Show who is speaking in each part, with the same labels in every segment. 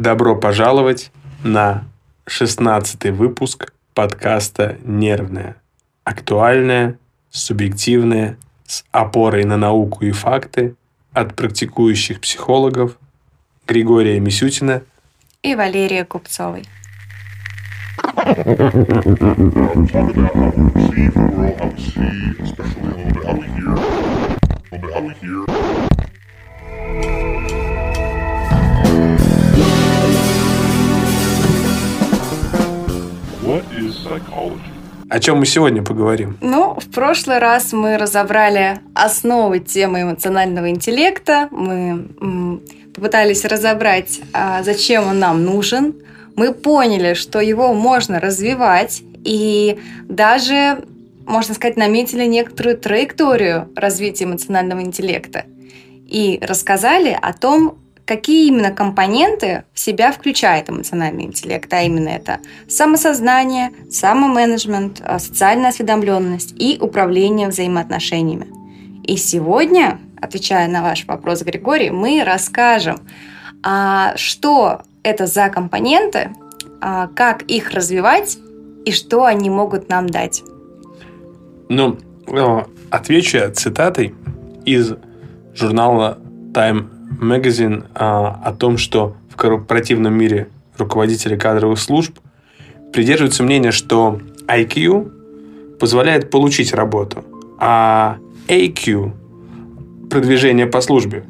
Speaker 1: Добро пожаловать на 16 выпуск подкаста «Нервное». Актуальное, субъективное, с опорой на науку и факты от практикующих психологов Григория Мисютина
Speaker 2: и Валерия Купцовой.
Speaker 1: О чем мы сегодня поговорим?
Speaker 2: Ну, в прошлый раз мы разобрали основы темы эмоционального интеллекта. Мы попытались разобрать, а, зачем он нам нужен. Мы поняли, что его можно развивать и даже, можно сказать, наметили некоторую траекторию развития эмоционального интеллекта. И рассказали о том, какие именно компоненты в себя включает эмоциональный интеллект, а именно это самосознание, самоменеджмент, а, социальная осведомленность и управление взаимоотношениями. И сегодня, отвечая на ваш вопрос, Григорий, мы расскажем, а, что это за компоненты, а, как их развивать и что они могут нам дать.
Speaker 1: Ну, отвечу я цитатой из журнала Time Magazine а, о том, что в корпоративном мире руководители кадровых служб придерживаются мнения, что IQ позволяет получить работу, а AQ – продвижение по службе,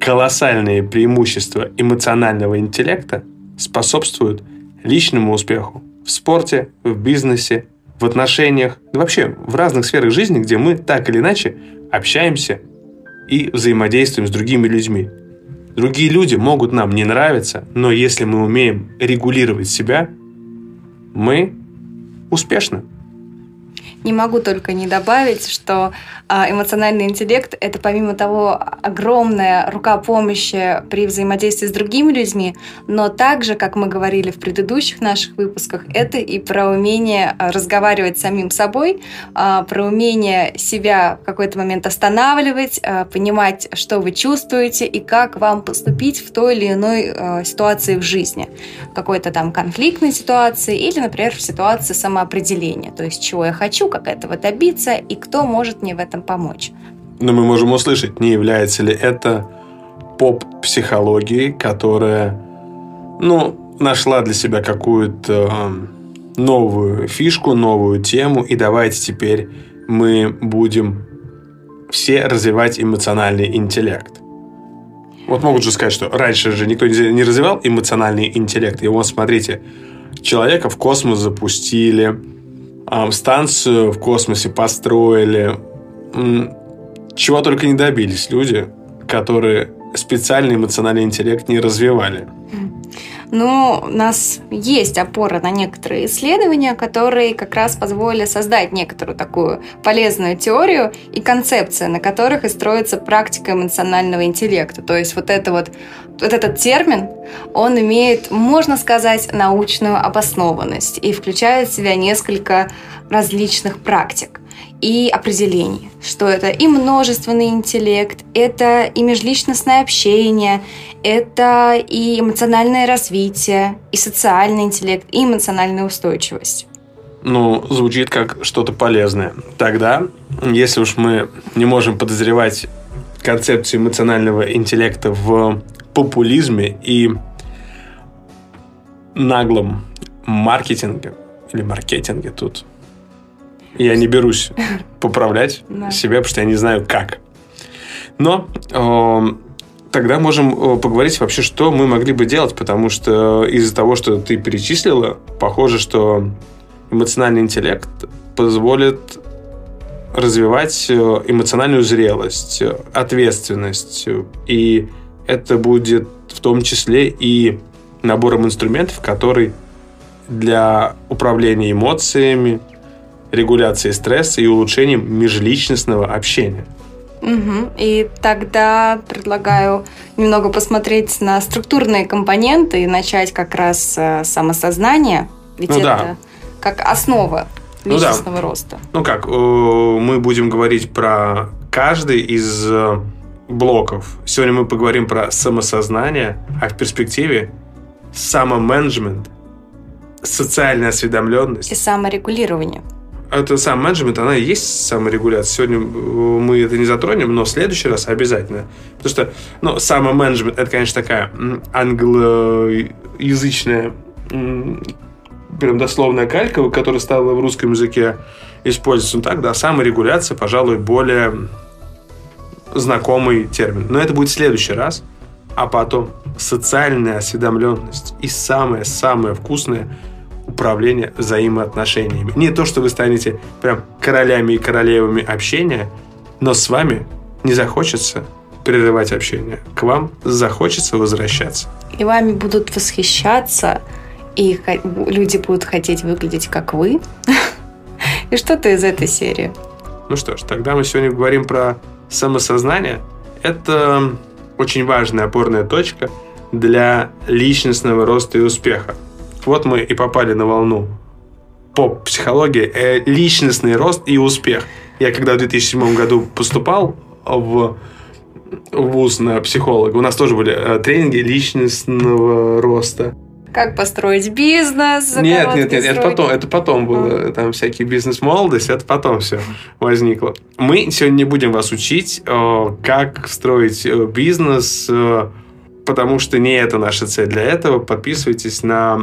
Speaker 1: колоссальные преимущества эмоционального интеллекта способствуют личному успеху в спорте, в бизнесе, в отношениях, да вообще в разных сферах жизни, где мы так или иначе общаемся и взаимодействуем с другими людьми. Другие люди могут нам не нравиться, но если мы умеем регулировать себя, мы успешны.
Speaker 2: Не могу только не добавить, что а, эмоциональный интеллект – это помимо того огромная рука помощи при взаимодействии с другими людьми, но также, как мы говорили в предыдущих наших выпусках, это и про умение а, разговаривать с самим собой, а, про умение себя в какой-то момент останавливать, понимать, что вы чувствуете и как вам поступить в той или иной ситуации в жизни. Какой-то там конфликтной ситуации или, например, в ситуации самоопределения. То есть, чего я хочу, как этого добиться и кто может мне в этом помочь.
Speaker 1: Но мы можем услышать, не является ли это поп-психологией, которая, ну, нашла для себя какую-то э, новую фишку, новую тему, и давайте теперь мы будем все развивать эмоциональный интеллект. Вот могут же сказать, что раньше же никто не развивал эмоциональный интеллект. И вот смотрите, человека в космос запустили, станцию в космосе построили. Чего только не добились люди, которые специальный эмоциональный интеллект не развивали.
Speaker 2: Но у нас есть опора на некоторые исследования, которые как раз позволили создать некоторую такую полезную теорию и концепцию, на которых и строится практика эмоционального интеллекта. То есть вот это вот вот этот термин, он имеет, можно сказать, научную обоснованность и включает в себя несколько различных практик и определений, что это и множественный интеллект, это и межличностное общение, это и эмоциональное развитие, и социальный интеллект, и эмоциональная устойчивость.
Speaker 1: Ну, звучит как что-то полезное. Тогда, если уж мы не можем подозревать концепцию эмоционального интеллекта в популизме и наглом маркетинге или маркетинге тут я не берусь поправлять себя, потому что я не знаю как. Но э, тогда можем э, поговорить вообще, что мы могли бы делать, потому что из-за того, что ты перечислила, похоже, что эмоциональный интеллект позволит развивать э, эмоциональную зрелость, ответственность. И это будет в том числе и набором инструментов, который для управления эмоциями, регуляции стресса и улучшением межличностного общения.
Speaker 2: Угу. И тогда предлагаю немного посмотреть на структурные компоненты и начать как раз с самосознания. Ведь ну, это да. как основа личностного
Speaker 1: ну, да.
Speaker 2: роста.
Speaker 1: Ну как, э, мы будем говорить про каждый из э, блоков. Сегодня мы поговорим про самосознание, а в перспективе самоменеджмент, социальная осведомленность.
Speaker 2: И саморегулирование.
Speaker 1: Это сам менеджмент, она и есть саморегуляция. Сегодня э, мы это не затронем, но в следующий раз обязательно. Потому что, ну, самоменеджмент, это, конечно, такая англоязычная прям дословная калька, которая стала в русском языке использоваться. Ну так, да, саморегуляция, пожалуй, более знакомый термин. Но это будет в следующий раз. А потом социальная осведомленность и самое-самое вкусное управление взаимоотношениями. Не то, что вы станете прям королями и королевами общения, но с вами не захочется прерывать общение. К вам захочется возвращаться.
Speaker 2: И вами будут восхищаться, и люди будут хотеть выглядеть как вы. И что-то из этой серии.
Speaker 1: Ну что ж, тогда мы сегодня говорим про самосознание. Это очень важная опорная точка для личностного роста и успеха. Вот мы и попали на волну поп-психологии, э, личностный рост и успех. Я когда в 2007 году поступал в вуз на психолога, у нас тоже были э, тренинги личностного роста.
Speaker 2: Как построить бизнес?
Speaker 1: Нет, нет, нет, это потом, это потом было. А. Там всякий бизнес-молодость, это потом все возникло. Мы сегодня не будем вас учить, э, как строить э, бизнес, э, потому что не это наша цель. Для этого подписывайтесь на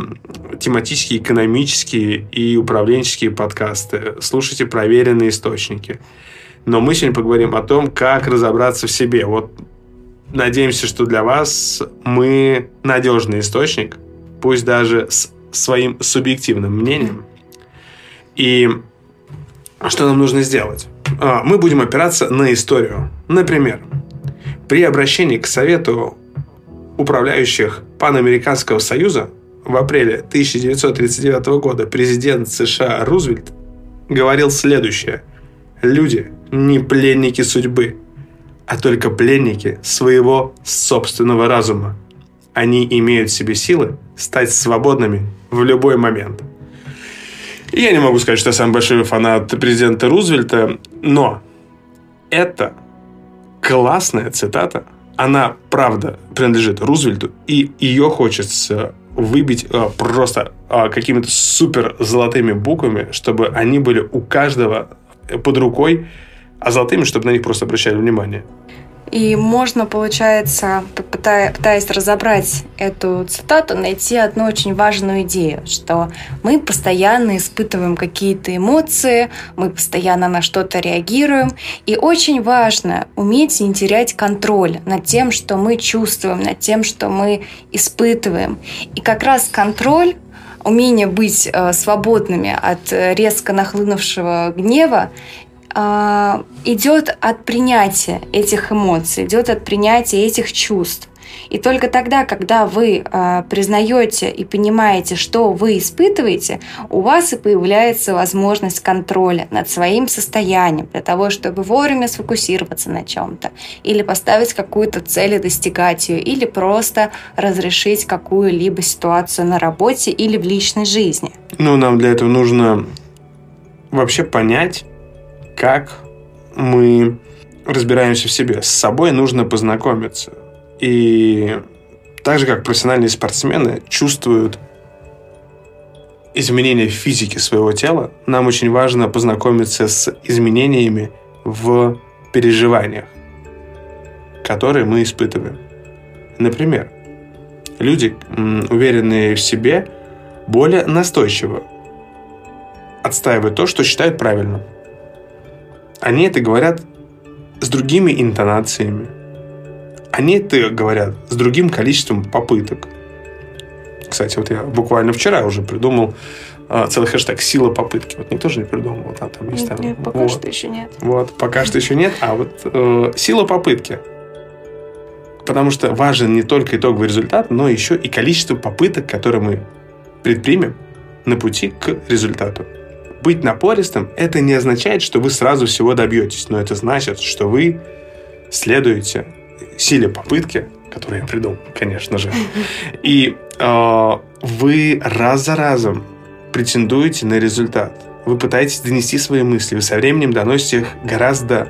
Speaker 1: тематические, экономические и управленческие подкасты. Слушайте проверенные источники. Но мы сегодня поговорим о том, как разобраться в себе. Вот надеемся, что для вас мы надежный источник – пусть даже с своим субъективным мнением. И что нам нужно сделать? А, мы будем опираться на историю. Например, при обращении к Совету управляющих Панамериканского союза в апреле 1939 года президент США Рузвельт говорил следующее. Люди не пленники судьбы, а только пленники своего собственного разума они имеют в себе силы стать свободными в любой момент. Я не могу сказать, что я самый большой фанат президента Рузвельта, но это классная цитата. Она, правда, принадлежит Рузвельту, и ее хочется выбить э, просто э, какими-то супер золотыми буквами, чтобы они были у каждого под рукой, а золотыми, чтобы на них просто обращали внимание.
Speaker 2: И можно, получается, пытаясь разобрать эту цитату, найти одну очень важную идею, что мы постоянно испытываем какие-то эмоции, мы постоянно на что-то реагируем, и очень важно уметь не терять контроль над тем, что мы чувствуем, над тем, что мы испытываем. И как раз контроль умение быть э, свободными от резко нахлынувшего гнева идет от принятия этих эмоций, идет от принятия этих чувств. И только тогда, когда вы э, признаете и понимаете, что вы испытываете, у вас и появляется возможность контроля над своим состоянием для того, чтобы вовремя сфокусироваться на чем-то, или поставить какую-то цель и достигать ее, или просто разрешить какую-либо ситуацию на работе или в личной жизни.
Speaker 1: Ну, нам для этого нужно вообще понять, как мы разбираемся в себе. С собой нужно познакомиться. И так же, как профессиональные спортсмены чувствуют изменения в физике своего тела, нам очень важно познакомиться с изменениями в переживаниях, которые мы испытываем. Например, люди, уверенные в себе, более настойчиво отстаивают то, что считают правильным они это говорят с другими интонациями. Они это говорят с другим количеством попыток. Кстати, вот я буквально вчера уже придумал э, целый хэштег «Сила попытки». Вот никто же не придумал. Там, там есть,
Speaker 2: там, нет, пока
Speaker 1: вот.
Speaker 2: что еще нет.
Speaker 1: Вот, пока что еще нет. А вот э, «Сила попытки». Потому что важен не только итоговый результат, но еще и количество попыток, которые мы предпримем на пути к результату. Быть напористым – это не означает, что вы сразу всего добьетесь, но это значит, что вы следуете силе попытки, которую я придумал, конечно же, и э, вы раз за разом претендуете на результат. Вы пытаетесь донести свои мысли, вы со временем доносите их гораздо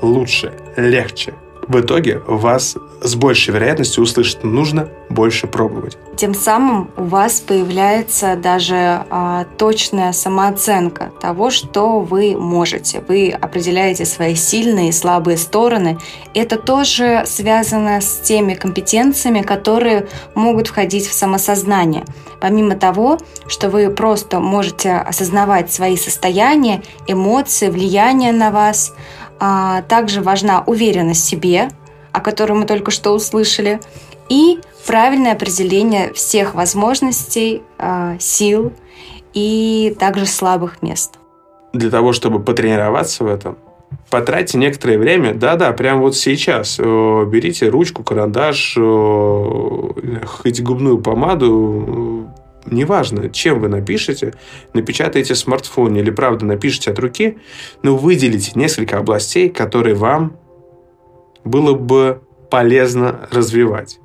Speaker 1: лучше, легче, в итоге вас с большей вероятностью услышат. Нужно больше пробовать.
Speaker 2: Тем самым у вас появляется даже а, точная самооценка того, что вы можете. Вы определяете свои сильные и слабые стороны. Это тоже связано с теми компетенциями, которые могут входить в самосознание. Помимо того, что вы просто можете осознавать свои состояния, эмоции, влияние на вас, также важна уверенность в себе, о которой мы только что услышали, и правильное определение всех возможностей, а, сил и также слабых мест.
Speaker 1: Для того, чтобы потренироваться в этом, потратьте некоторое время, да-да, прямо вот сейчас. Берите ручку, карандаш, хоть губную помаду, неважно, чем вы напишете, напечатаете в смартфоне или, правда, напишите от руки, но выделите несколько областей, которые вам было бы полезно развивать.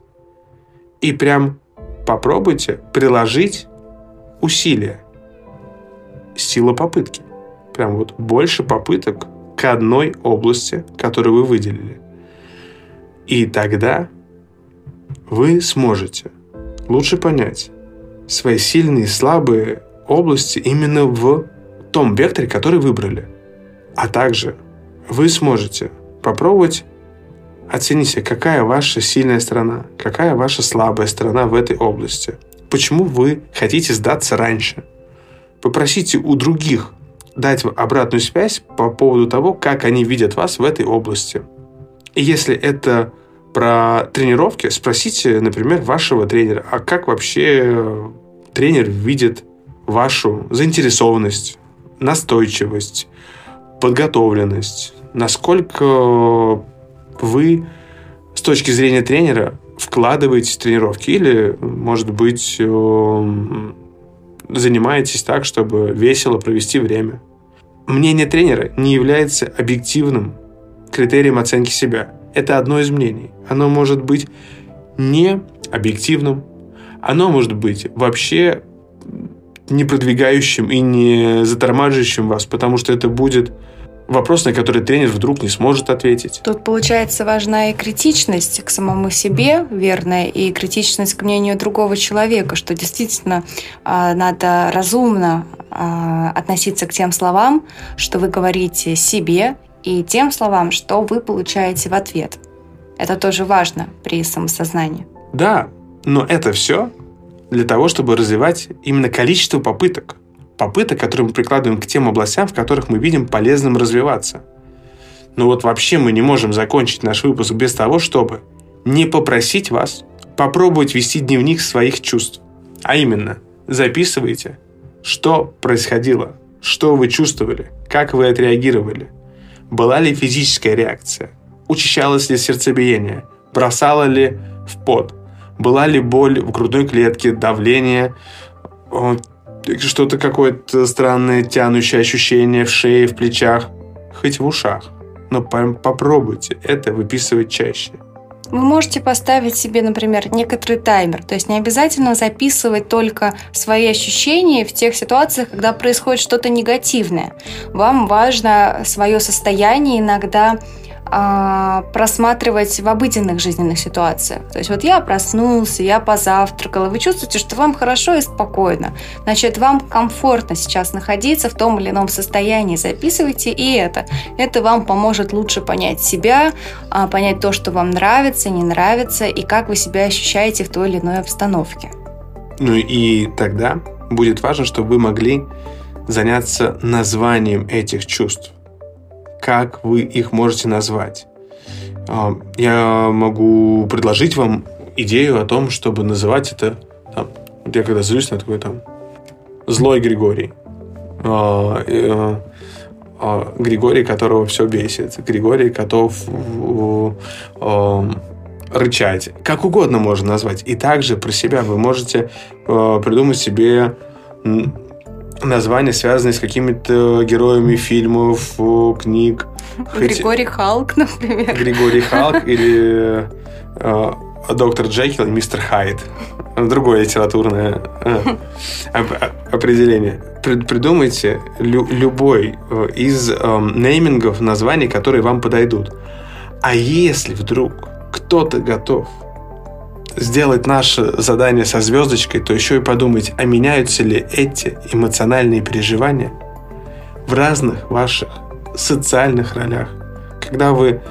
Speaker 1: И прям попробуйте приложить усилия. Сила попытки. Прям вот больше попыток к одной области, которую вы выделили. И тогда вы сможете лучше понять, свои сильные и слабые области именно в том векторе, который выбрали. А также вы сможете попробовать оценить, какая ваша сильная сторона, какая ваша слабая сторона в этой области. Почему вы хотите сдаться раньше? Попросите у других дать обратную связь по поводу того, как они видят вас в этой области. И если это про тренировки, спросите, например, вашего тренера, а как вообще тренер видит вашу заинтересованность, настойчивость, подготовленность, насколько вы с точки зрения тренера вкладываетесь в тренировки или, может быть, эм, занимаетесь так, чтобы весело провести время. Мнение тренера не является объективным критерием оценки себя это одно из мнений. Оно может быть не объективным, оно может быть вообще не продвигающим и не затормаживающим вас, потому что это будет вопрос, на который тренер вдруг не сможет ответить.
Speaker 2: Тут, получается, важна и критичность к самому себе, верная, и критичность к мнению другого человека, что действительно э, надо разумно э, относиться к тем словам, что вы говорите себе и тем словам, что вы получаете в ответ. Это тоже важно при самосознании.
Speaker 1: Да, но это все для того, чтобы развивать именно количество попыток. Попыток, которые мы прикладываем к тем областям, в которых мы видим полезным развиваться. Но вот вообще мы не можем закончить наш выпуск без того, чтобы не попросить вас попробовать вести дневник своих чувств. А именно, записывайте, что происходило, что вы чувствовали, как вы отреагировали, была ли физическая реакция? Учащалось ли сердцебиение? Бросало ли в пот? Была ли боль в грудной клетке, давление, что-то какое-то странное тянущее ощущение в шее, в плечах, хоть в ушах. Но попробуйте это выписывать чаще.
Speaker 2: Вы можете поставить себе, например, некоторый таймер. То есть не обязательно записывать только свои ощущения в тех ситуациях, когда происходит что-то негативное. Вам важно свое состояние иногда а, просматривать в обыденных жизненных ситуациях. То есть вот я проснулся, я позавтракала, вы чувствуете, что вам хорошо и спокойно. Значит, вам комфортно сейчас находиться в том или ином состоянии. Записывайте и это. Это вам поможет лучше понять себя, а, понять то, что вам нравится, не нравится, и как вы себя ощущаете в той или иной обстановке.
Speaker 1: Ну и тогда будет важно, чтобы вы могли заняться названием этих чувств как вы их можете назвать. А, я могу предложить вам идею о том, чтобы называть это... Там, я когда злюсь на такой там... Злой Григорий. А, а, Григорий, которого все бесит. Григорий готов рычать. Как угодно можно назвать. И также про себя вы можете придумать себе названия, связанные с какими-то героями фильмов, книг.
Speaker 2: Григорий Халк, например.
Speaker 1: Григорий Халк или э, доктор Джекил и мистер Хайд. Другое литературное э, определение. Придумайте любой э, из неймингов, названий, которые вам подойдут. А если вдруг кто-то готов сделать наше задание со звездочкой, то еще и подумать, а меняются ли эти эмоциональные переживания в разных ваших социальных ролях. Когда вы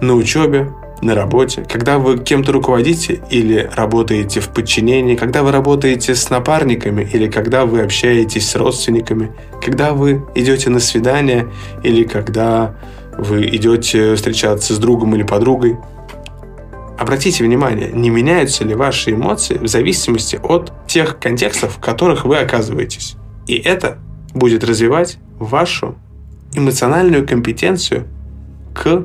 Speaker 1: на учебе, на работе, когда вы кем-то руководите или работаете в подчинении, когда вы работаете с напарниками или когда вы общаетесь с родственниками, когда вы идете на свидание или когда вы идете встречаться с другом или подругой. Обратите внимание, не меняются ли ваши эмоции в зависимости от тех контекстов, в которых вы оказываетесь. И это будет развивать вашу эмоциональную компетенцию к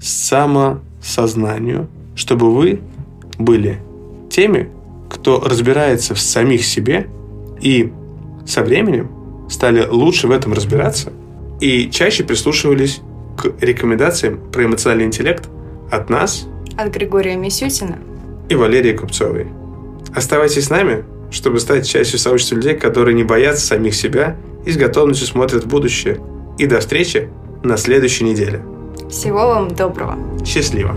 Speaker 1: самосознанию, чтобы вы были теми, кто разбирается в самих себе и со временем стали лучше в этом разбираться и чаще прислушивались к рекомендациям про эмоциональный интеллект от нас,
Speaker 2: от Григория Мисютина
Speaker 1: и Валерии Купцовой. Оставайтесь с нами, чтобы стать частью сообщества людей, которые не боятся самих себя и с готовностью смотрят в будущее. И до встречи на следующей неделе.
Speaker 2: Всего вам доброго.
Speaker 1: Счастливо.